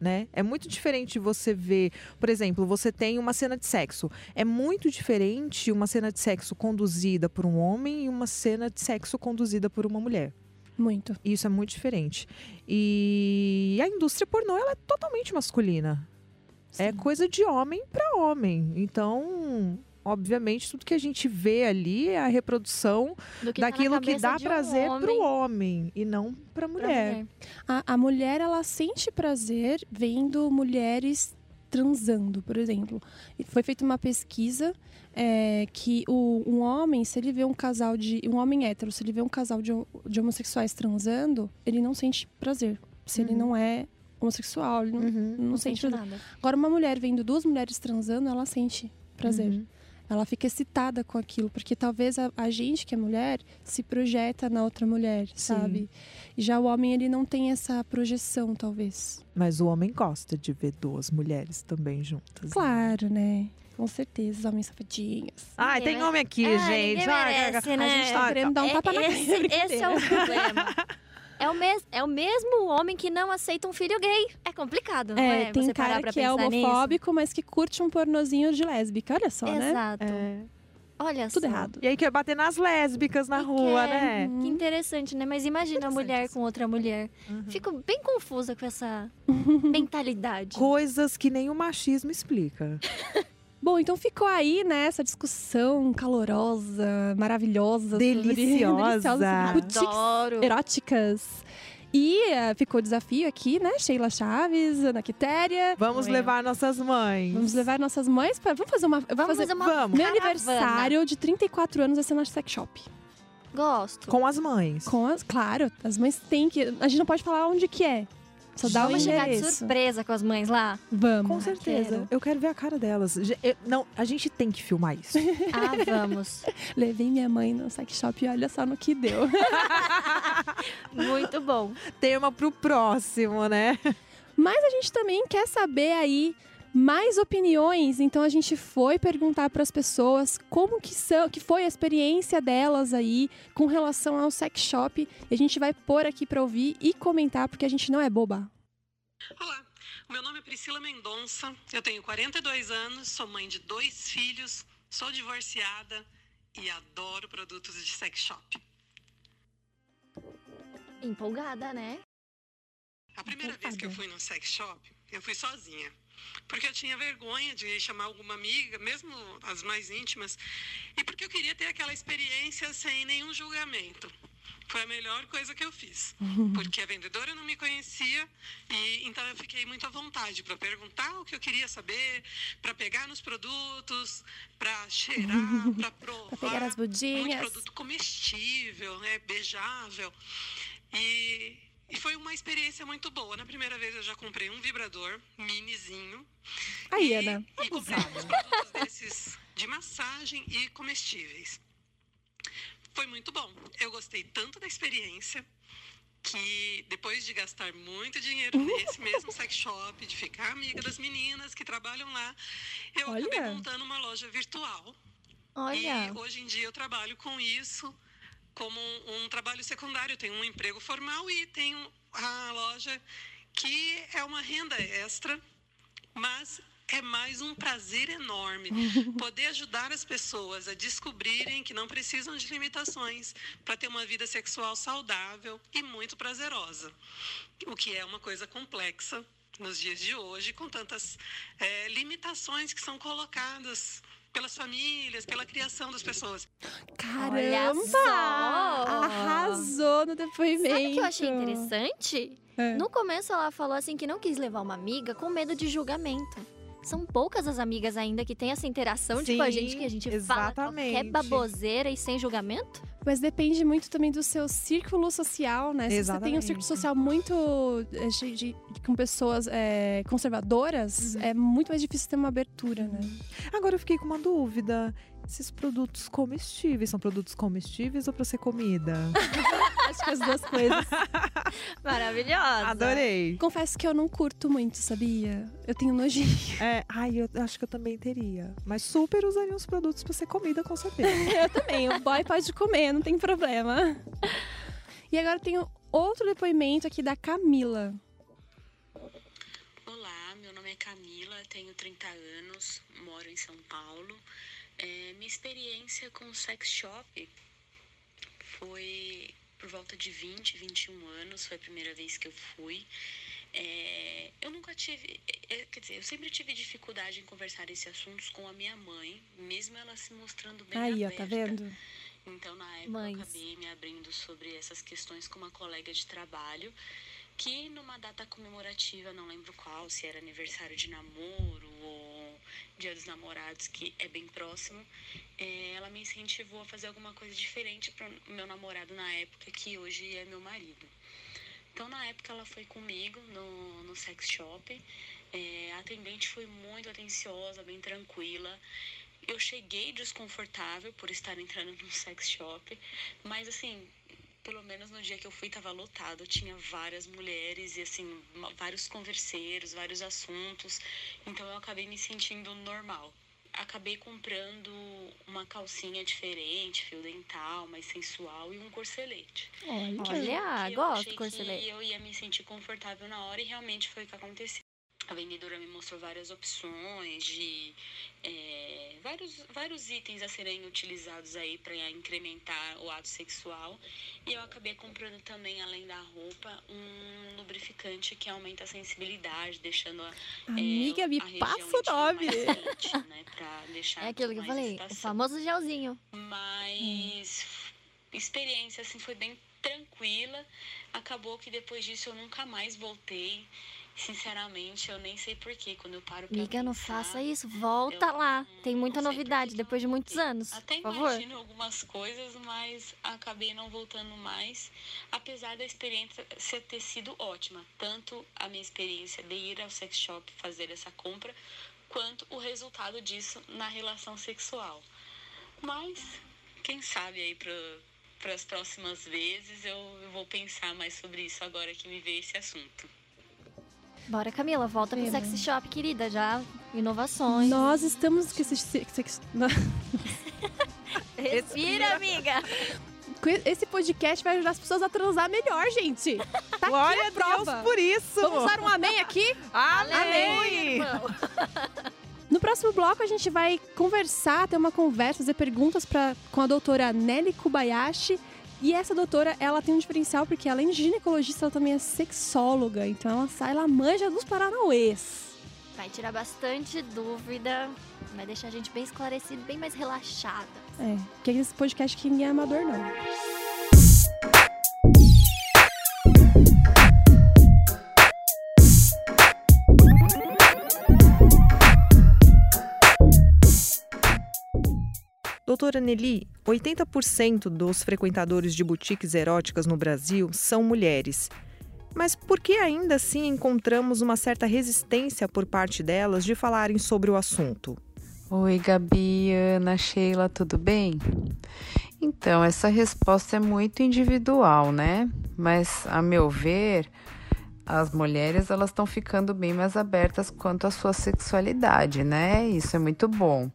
né? É muito diferente você ver, por exemplo, você tem uma cena de sexo. É muito diferente uma cena de sexo conduzida por um homem e uma cena de sexo conduzida por uma mulher. Muito. Isso é muito diferente. E a indústria pornô ela é totalmente masculina. É Sim. coisa de homem para homem. Então, obviamente, tudo que a gente vê ali é a reprodução que tá daquilo que cabeça dá um prazer homem pro homem e não pra pra mulher. A, a mulher, ela sente prazer vendo mulheres transando, por exemplo. Foi feita uma pesquisa é, que o, um homem, se ele vê um casal de. Um homem hétero, se ele vê um casal de, de homossexuais transando, ele não sente prazer. Se ele Uhum. não é homossexual, ele não, Uhum. não Não sente sente nada. Agora, uma mulher vendo duas mulheres transando, ela sente prazer. Uhum. Ela fica excitada com aquilo, porque talvez a, a gente que é mulher se projeta na outra mulher, sabe? E já o homem ele não tem essa projeção, talvez. Mas o homem gosta de ver duas mulheres também juntas. né? Claro, né? Com certeza, os homens safadinhos. Ai, Ninguém tem homem aqui, Ah, gente. Ai, merece, ai, né? A gente tá querendo dar um É- tapa na esse, cara. esse é o problema. É o, mes, é o mesmo homem que não aceita um filho gay. É complicado, não é? É, tem Você parar cara pra que é pensar nisso. homofóbico, mas que curte um pornozinho de lésbica. Olha só, né? Exato. É. Olha Tudo só. errado. E aí quer bater nas lésbicas na E rua, quer. né? Uhum. Que interessante, né? Mas imagina a mulher com outra mulher. Uhum. Fico bem confusa com essa mentalidade. Coisas que nem o machismo explica. Bom, então ficou aí, né, essa discussão calorosa, maravilhosa. Deliciosa. deliciosa sobre boutiques Adoro. eróticas. E eh, ficou o desafio aqui, né? Sheila Chaves, Ana Quitéria. Vamos levar nossas mães. Vamos levar nossas mães para. Vamos fazer uma. Vamos fazer. fazer uma Vamos. Meu caravana. aniversário de 34 anos vai ser na sex shop. Gosto. Com as mães. Com as. Claro, as mães têm que. A gente não pode falar onde que é. Só dá o Vamos chegar de surpresa com as mães lá? Vamos. Com certeza. quero. Eu quero ver a cara delas. Eu- não, a gente tem que filmar isso. Ah, vamos. Levei minha mãe no sex shop e olha só no que deu. Muito bom. Tema pro próximo, né? Mas a gente também quer saber aí mais opiniões. Então a gente foi perguntar para as pessoas como que são, que foi a experiência delas aí com relação ao sex shop. E a gente vai pôr aqui para ouvir e comentar porque a gente não é boba. Olá, meu nome é Priscila Mendonça, eu tenho 42 anos, sou mãe de dois filhos, sou divorciada e adoro produtos de sex shop. Empolgada, né? A primeira vez que eu fui num sex shop, eu fui sozinha. Porque eu tinha vergonha de chamar alguma amiga, mesmo as mais íntimas, e porque eu queria ter aquela experiência sem nenhum julgamento. Foi a melhor coisa que eu fiz. Porque a vendedora não me conhecia e então eu fiquei muito à vontade para perguntar o que eu queria saber, para pegar nos produtos, para cheirar, para provar. Pra pegar as muito budinhas. produto comestível, né, beijável. E, e foi uma experiência muito boa. Na primeira vez eu já comprei um vibrador minizinho. Aí, e, Ana. E comprei uns produtos desses de massagem e comestíveis. Foi muito bom. Eu gostei tanto da experiência que depois de gastar muito dinheiro nesse mesmo sex shop, de ficar amiga das meninas que trabalham lá, eu Olha. acabei montando uma loja virtual. Olha. E hoje em dia eu trabalho com isso como um, um trabalho secundário. Tenho um emprego formal e tenho a loja que é uma renda extra, mas é mais um prazer enorme poder ajudar as pessoas a descobrirem que não precisam de limitações para ter uma vida sexual saudável e muito prazerosa, o que é uma coisa complexa nos dias de hoje, com tantas eh, limitações que são colocadas pelas famílias, pela criação das pessoas. Caramba! só! Arrasou no depoimento. Sabe o que eu achei interessante? É. No começo ela falou assim que não quis levar uma amiga com medo de julgamento. São poucas as amigas ainda que têm essa interação tipo a gente, Sim, que a gente fala qualquer exatamente. baboseira e sem julgamento. Mas depende muito também do seu círculo social, né? Se você tem um Exatamente. círculo social muito é, cheio de, com pessoas é, conservadoras, é muito mais difícil ter uma abertura, né? Agora eu fiquei com uma dúvida. Esses produtos comestíveis são produtos comestíveis ou para ser comida? Acho que as duas coisas. Maravilhosa. Adorei. Confesso que eu não curto muito, sabia? Eu tenho nojinho. É, ai, eu acho que eu também teria. Mas super usaria os produtos para ser comida, com certeza. Eu também. O boy pode comer, não tem problema. E agora eu tenho outro depoimento aqui da Camila. Olá, meu nome é Camila, tenho 30 anos, moro em São Paulo. É, minha experiência com sex shop foi por volta de 20, 21 anos, foi a primeira vez que eu fui. É, eu nunca tive, é, quer dizer, eu sempre tive dificuldade em conversar esses assuntos com a minha mãe, mesmo ela se mostrando bem Aí, ó, aberta. tá vendo? Então, na época, Mães. eu acabei me abrindo sobre essas questões com uma colega de trabalho, que numa data comemorativa, não lembro qual, se era aniversário de namoro dia dos namorados, que é bem próximo, eh, ela me incentivou a fazer alguma coisa diferente para o meu namorado na época, que hoje é meu marido. Então, na época, ela foi comigo no, no sex shop. Eh, a atendente foi muito atenciosa, bem tranquila. Eu cheguei desconfortável por estar entrando num sex shop, mas assim, pelo menos no dia que eu fui tava lotado, tinha várias mulheres e assim, vários converseiros, vários assuntos, então eu acabei me sentindo normal. Acabei comprando uma calcinha diferente, fio dental, mais sensual e um corcelete. Olha. Olha, eu gosto do corcelete. Eu ia me sentir confortável na hora e realmente foi o que aconteceu. A vendedora me mostrou várias opções de é, vários, vários itens a serem utilizados aí para incrementar o ato sexual. E eu acabei comprando também, além da roupa, um lubrificante que aumenta a sensibilidade, deixando a, é, Amiga, me a passa o nome. mais quente, né, pra deixar É aquilo que eu falei, o excitação. famoso gelzinho. Mas experiência assim foi bem tranquila. Acabou que depois disso eu nunca mais voltei. Sinceramente, eu nem sei porquê. Quando eu paro pra Amiga, não faça isso. Volta eu lá. não- Tem muita novidade depois de muitos anos. Até Por favor. imagino algumas coisas, mas acabei não voltando mais. Apesar da experiência ter sido ótima. Tanto a minha experiência de ir ao sex shop fazer essa compra, quanto o resultado disso na relação sexual. Mas, quem sabe aí para as próximas vezes eu, eu vou pensar mais sobre isso agora que me veio esse assunto. Bora, Camila, volta pro Pena. sexy shop, querida. Já inovações. Nós estamos com esse, esse- Respira, amiga. esse podcast vai ajudar as pessoas a transar melhor, gente. Tá Glória aqui a prova. Deus por isso! Vamos usar um amém aqui? Amém! irmão. No próximo bloco, a gente vai conversar, ter uma conversa, fazer perguntas pra, com a doutora Nelly Kubayashi. E essa doutora, ela tem um diferencial porque além de ginecologista, ela também é sexóloga. Então ela sai, ela manja dos paranauês. Vai tirar bastante dúvida. Vai deixar a gente bem esclarecido, bem mais relaxada. É, porque esse podcast aqui ninguém é amador, não. Doutora Nelly, 80% dos frequentadores de boutiques eróticas no Brasil são mulheres. Mas por que ainda assim encontramos uma certa resistência por parte delas de falarem sobre o assunto? Oi, Gabi, Ana, Sheila, tudo bem? Então, essa resposta é muito individual, né? Mas, a meu ver, as mulheres elas estão ficando bem mais abertas quanto à sua sexualidade, né? Isso é muito bom.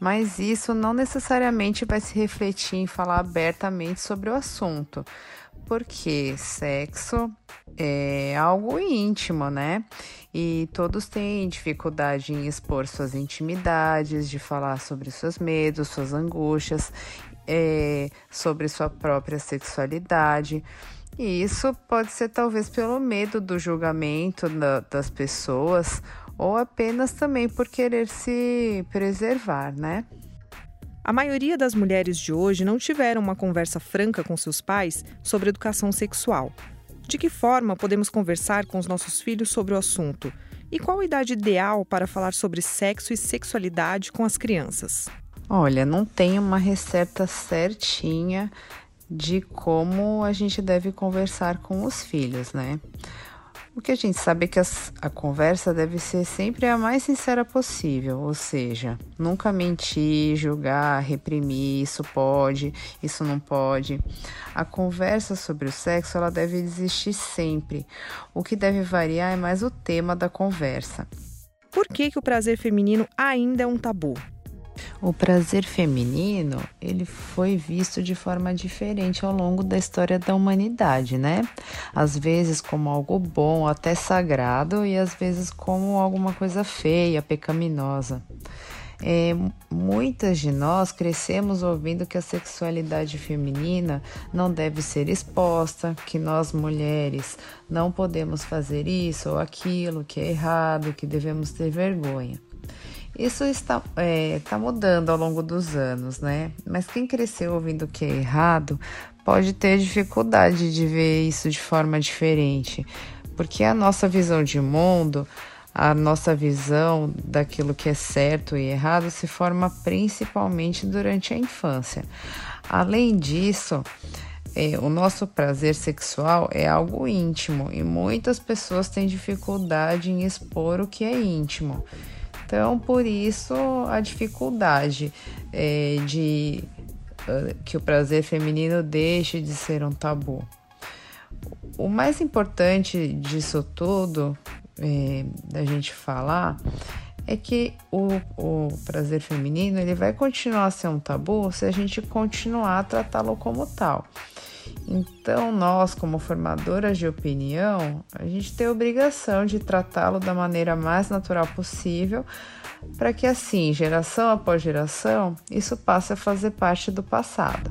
Mas isso não necessariamente vai se refletir em falar abertamente sobre o assunto, porque sexo é algo íntimo, né? E todos têm dificuldade em expor suas intimidades, de falar sobre seus medos, suas angústias, é, sobre sua própria sexualidade. E isso pode ser talvez pelo medo do julgamento da- das pessoas ou apenas também por querer se preservar, né? A maioria das mulheres de hoje não tiveram uma conversa franca com seus pais sobre educação sexual. De que forma podemos conversar com os nossos filhos sobre o assunto? E qual a idade ideal para falar sobre sexo e sexualidade com as crianças? Olha, não tem uma receita certinha de como a gente deve conversar com os filhos, né? O que a gente sabe é que as, a conversa deve ser sempre a mais sincera possível, ou seja, nunca mentir, julgar, reprimir, isso pode, isso não pode. A conversa sobre o sexo ela deve existir sempre. O que deve variar é mais o tema da conversa. Por que, que o prazer feminino ainda é um tabu? O prazer feminino, ele foi visto de forma diferente ao longo da história da humanidade, né? Às vezes como algo bom, até sagrado, e às vezes como alguma coisa feia, pecaminosa. É, muitas de nós crescemos ouvindo que a sexualidade feminina não deve ser exposta, que nós mulheres não podemos fazer isso ou aquilo, que é errado, que devemos ter vergonha. Isso está, é, está mudando ao longo dos anos, né? Mas quem cresceu ouvindo que é errado pode ter dificuldade de ver isso de forma diferente, porque a nossa visão de mundo, a nossa visão daquilo que é certo e errado se forma principalmente durante a infância. Além disso, é, o nosso prazer sexual é algo íntimo e muitas pessoas têm dificuldade em expor o que é íntimo. Então, por isso, a dificuldade é, de uh, que o prazer feminino deixe de ser um tabu. O mais importante disso tudo, é, da gente falar, é que o, o prazer feminino ele vai continuar a ser um tabu se a gente continuar a tratá-lo como tal. Então, nós, como formadoras de opinião, a gente tem a obrigação de tratá-lo da maneira mais natural possível, para que assim, geração após geração, isso passe a fazer parte do passado.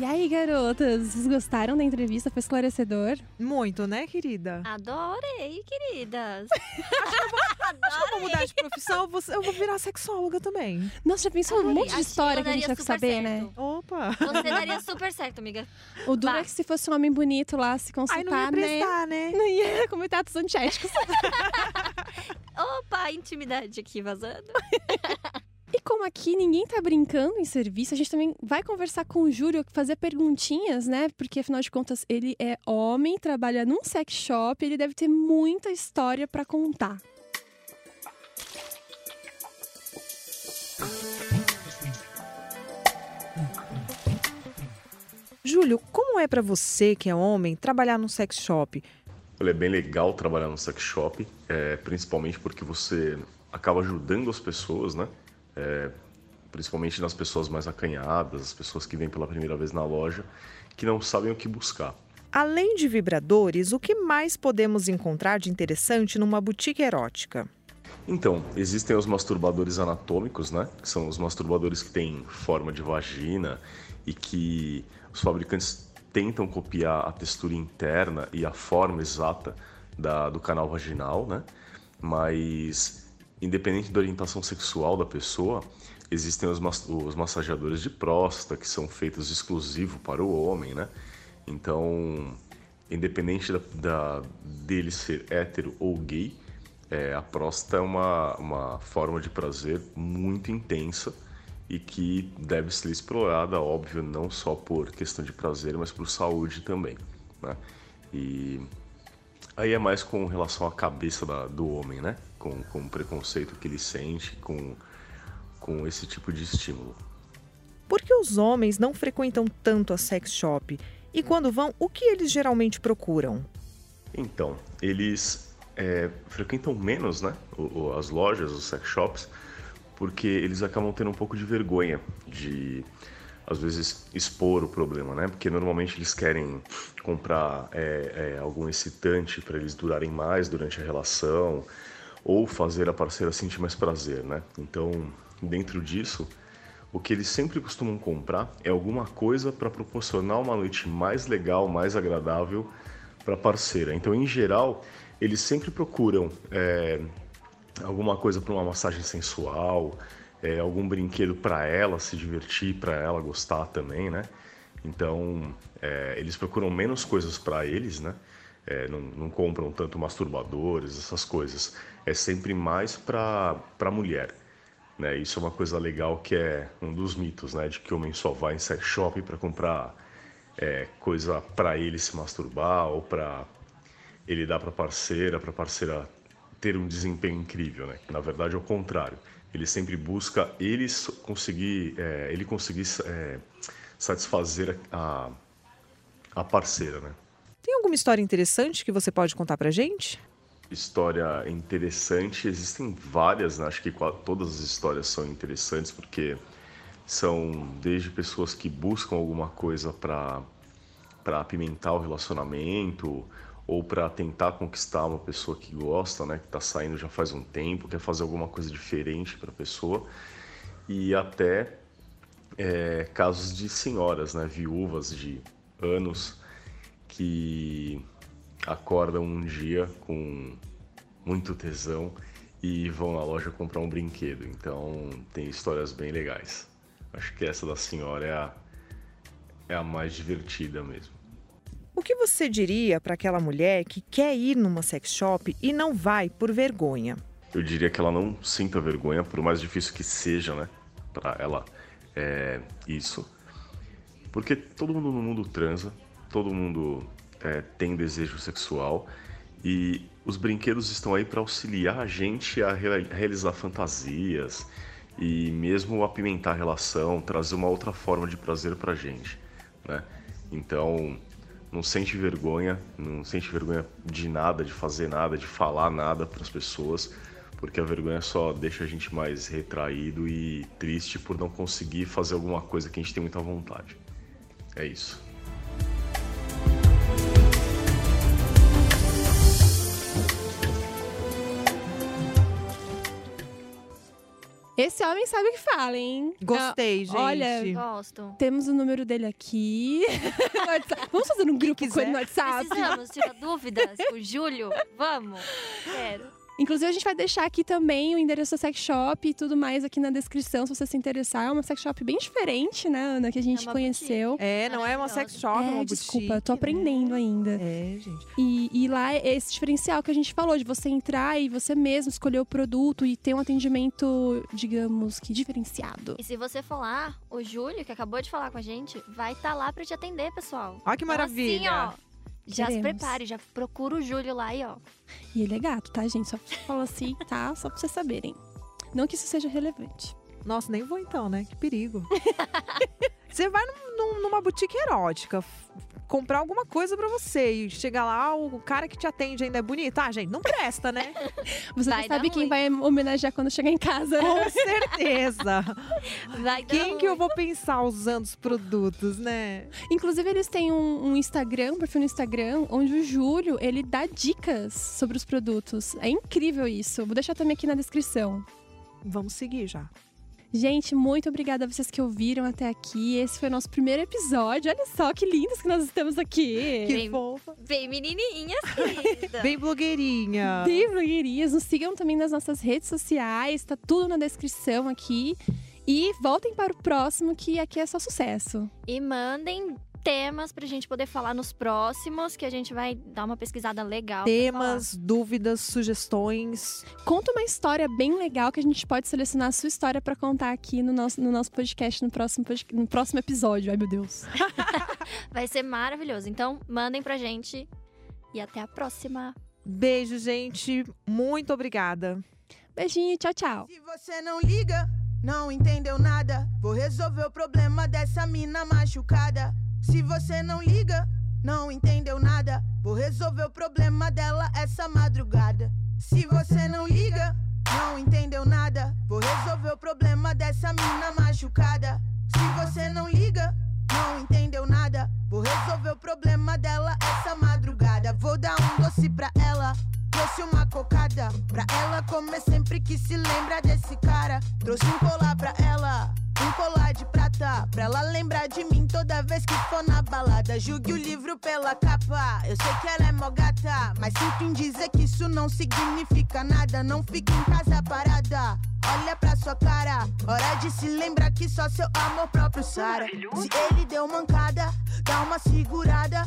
E aí, garotas, vocês gostaram da entrevista? Foi esclarecedor? Muito, né, querida? Adorei, queridas. Acho que eu vou mudar de profissão, eu vou, eu vou virar sexóloga também. Nossa, já pensou um Adorei. monte de Acho que história eu que a gente daria vai super saber, certo. né? Opa! Você daria super certo, amiga. O duro Vai. é que se fosse um homem bonito lá se consultar, não ia né? prestar, né? Não ia cometer atos antiéticos. Opa, intimidade aqui vazando. E como aqui ninguém tá brincando em serviço, a gente também vai conversar com o Júlio, fazer perguntinhas, né? Porque afinal de contas ele é homem, trabalha num sex shop, ele deve ter muita história pra contar. Júlio, como é pra você, que é homem, trabalhar num sex shop? Olha, é bem legal trabalhar no sex shop, é, principalmente porque você acaba ajudando as pessoas, né? É, principalmente nas pessoas mais acanhadas, as pessoas que vêm pela primeira vez na loja, que não sabem o que buscar. Além de vibradores, o que mais podemos encontrar de interessante numa boutique erótica? Então, existem os masturbadores anatômicos, né? Que são os masturbadores que têm forma de vagina e que os fabricantes tentam copiar a textura interna e a forma exata da- do canal vaginal, né? Mas, independente da orientação sexual da pessoa, existem os, mas- os massageadores de próstata que são feitos exclusivo para o homem, né? Então, independente da, da- dele ser hétero ou gay, é, a próstata é uma, uma forma de prazer muito intensa e que deve ser explorada, óbvio, não só por questão de prazer, mas por saúde também. Né? E aí é mais com relação à cabeça da- do homem, né? Com, com o preconceito que ele sente com, com esse tipo de estímulo. Por que os homens não frequentam tanto a sex shop? E quando vão, o que eles geralmente procuram? Então, eles é, frequentam menos né, o- as lojas, os sex shops, porque eles acabam tendo um pouco de vergonha de, às vezes, expor o problema, né? Porque normalmente eles querem comprar é, é, algum excitante para eles durarem mais durante a relação ou fazer a parceira sentir mais prazer, né? Então, dentro disso, o que eles sempre costumam comprar é alguma coisa para proporcionar uma noite mais legal, mais agradável para parceira. Então, em geral, eles sempre procuram é, alguma coisa para uma massagem sensual, é, algum brinquedo para ela se divertir, para ela gostar também, né? Então, é, eles procuram menos coisas para eles, né? É, não, não, compram tanto masturbadores, essas coisas. É sempre mais para a mulher. Né? Isso é uma coisa legal que é um dos mitos, né? De que o homem só vai em sex shop para comprar é, coisa para ele se masturbar ou para ele dar para parceira, para parceira ter um desempenho incrível, né? Na verdade é o contrário. Ele sempre busca ele conseguir, é, ele conseguir é, satisfazer a, a parceira, né? Alguma história interessante que você pode contar pra gente? História interessante, existem várias, né? acho que todas as histórias são interessantes porque são desde pessoas que buscam alguma coisa para para apimentar o relacionamento ou para tentar conquistar uma pessoa que gosta, né, que está saindo já faz um tempo, quer fazer alguma coisa diferente para a pessoa e até é, casos de senhoras, né, viúvas de anos que acordam um dia com muito tesão e vão na loja comprar um brinquedo. Então tem histórias bem legais. Acho que essa da senhora é a, é a mais divertida mesmo. O que você diria para aquela mulher que quer ir numa sex shop e não vai por vergonha? Eu diria que ela não sinta vergonha, por mais difícil que seja, né? Para ela é, isso. Porque todo mundo no mundo transa, todo mundo é, tem desejo sexual e os brinquedos estão aí para auxiliar a gente a realizar fantasias e mesmo apimentar a relação, trazer uma outra forma de prazer para gente, né? Então, não sente vergonha, não sente vergonha de nada, de fazer nada, de falar nada para as pessoas, porque a vergonha só deixa a gente mais retraído e triste por não conseguir fazer alguma coisa que a gente tem muita vontade. É isso. Esse homem sabe o que fala, hein? Gostei, gente. Olha, Gosto. temos o número dele aqui. Vamos fazer um grupo com ele no WhatsApp? Precisamos tirar dúvidas com o Júlio? Vamos? Quero. Inclusive, a gente vai deixar aqui também o endereço da sex shop e tudo mais aqui na descrição, se você se interessar. É uma sex shop bem diferente, né, Ana, que a gente É conheceu. É, não é uma sex shop, é É, uma desculpa, boutique, tô aprendendo né? ainda. É, gente. E, e lá é esse diferencial que a gente falou, de você entrar e você mesmo escolher o produto e ter um atendimento, digamos que diferenciado. E se você for lá, o Júlio, que acabou de falar com a gente, vai estar lá pra te atender, pessoal. Olha que Então, maravilha. assim, ó, já se Queremos. prepare, já procura o Júlio lá e ó. E ele é gato, tá, gente? Só falo assim, tá? Só pra vocês saberem. Não que isso seja relevante. Nossa, nem vou então, né? Que perigo. você vai num- num- numa boutique erótica, comprar alguma coisa pra você e chegar lá, o cara que te atende ainda é bonito. Ah, gente, não presta, né? Você Vai sabe quem ruim. vai homenagear quando chegar em casa. né? Com certeza. Vai Quem que eu vou pensar usando os produtos, né? Inclusive, eles têm um, um Instagram, um perfil no Instagram, onde o Júlio, ele dá dicas sobre os produtos. É incrível isso. Vou deixar também aqui na descrição. Vamos seguir já. Gente, muito obrigada a vocês que ouviram até aqui. Esse foi o nosso primeiro episódio. Olha só que lindos que nós estamos aqui. Que Bem- fofa. Bem menininhas, querida. Bem blogueirinha. Bem blogueirinhas. Nos sigam também nas nossas redes sociais. Tá tudo na descrição aqui. E voltem para o próximo, que aqui é só sucesso. E mandem temas pra gente poder falar nos próximos, que a gente vai dar uma pesquisada legal. Temas, dúvidas, sugestões. Conta uma história bem legal que a gente pode selecionar a sua história para contar aqui no nosso, no nosso podcast, no próximo, no próximo episódio. Ai, meu Deus. Vai ser maravilhoso. Então, mandem pra gente. E até a próxima. Beijo, gente. Muito obrigada. Beijinho, tchau, tchau. Se você não liga, não entendeu nada. Vou resolver o problema dessa mina machucada. Se você não liga, não entendeu nada. Vou resolver o problema dela essa madrugada. Se você não liga, não entendeu nada. Vou resolver o problema dessa mina machucada. Se você não liga, não entendeu nada. Vou resolver o problema dela essa madrugada. Vou dar um doce pra ela. Trouxe uma cocada pra ela comer sempre que se lembra desse cara. Trouxe um colar pra ela, um colar de prata, pra ela lembrar de mim toda vez que for na balada, julgue o livro pela capa. Eu sei que ela é mó gata, mas sinto em dizer que isso não significa nada. Não fique em casa parada. Olha pra sua cara, hora de se lembrar que só seu amor próprio sara. Se ele deu mancada, dá uma segurada.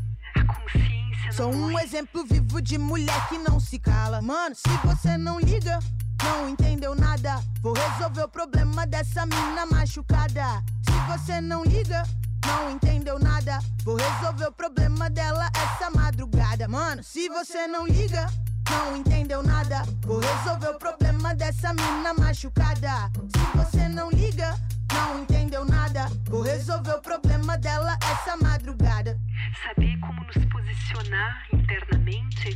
Sou um exemplo vivo de mulher que não se cala. Mano, se você não liga, não entendeu nada. Vou resolver o problema dessa mina machucada. Se você não liga, não entendeu nada. Vou resolver o problema dela essa madrugada. Mano, se você não liga, não entendeu nada. Vou resolver o problema dessa mina machucada. Se você não liga, não entendeu nada. Vou resolver o problema dela essa madrugada. Saber como nos posicionar internamente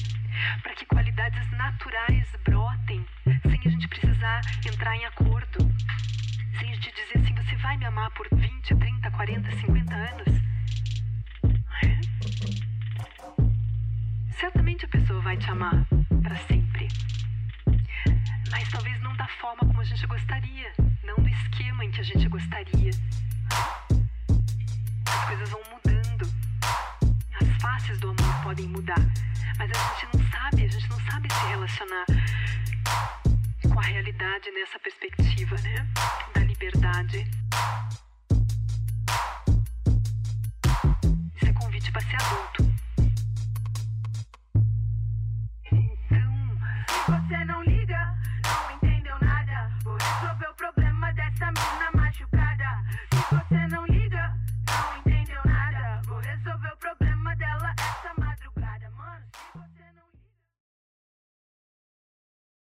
para que qualidades naturais brotem sem a gente precisar entrar em acordo. Sem a gente dizer assim, você vai me amar por 20, 30, 40, 50 anos? É? Certamente a pessoa vai te amar para sempre. Mas talvez não da forma como a gente gostaria, não do esquema em que a gente gostaria. As coisas vão mudando. As faces do amor podem mudar, mas a gente não sabe, a gente não sabe se relacionar com a realidade nessa perspectiva, né? Da liberdade. Isso é convite para ser adulto. Então, se você não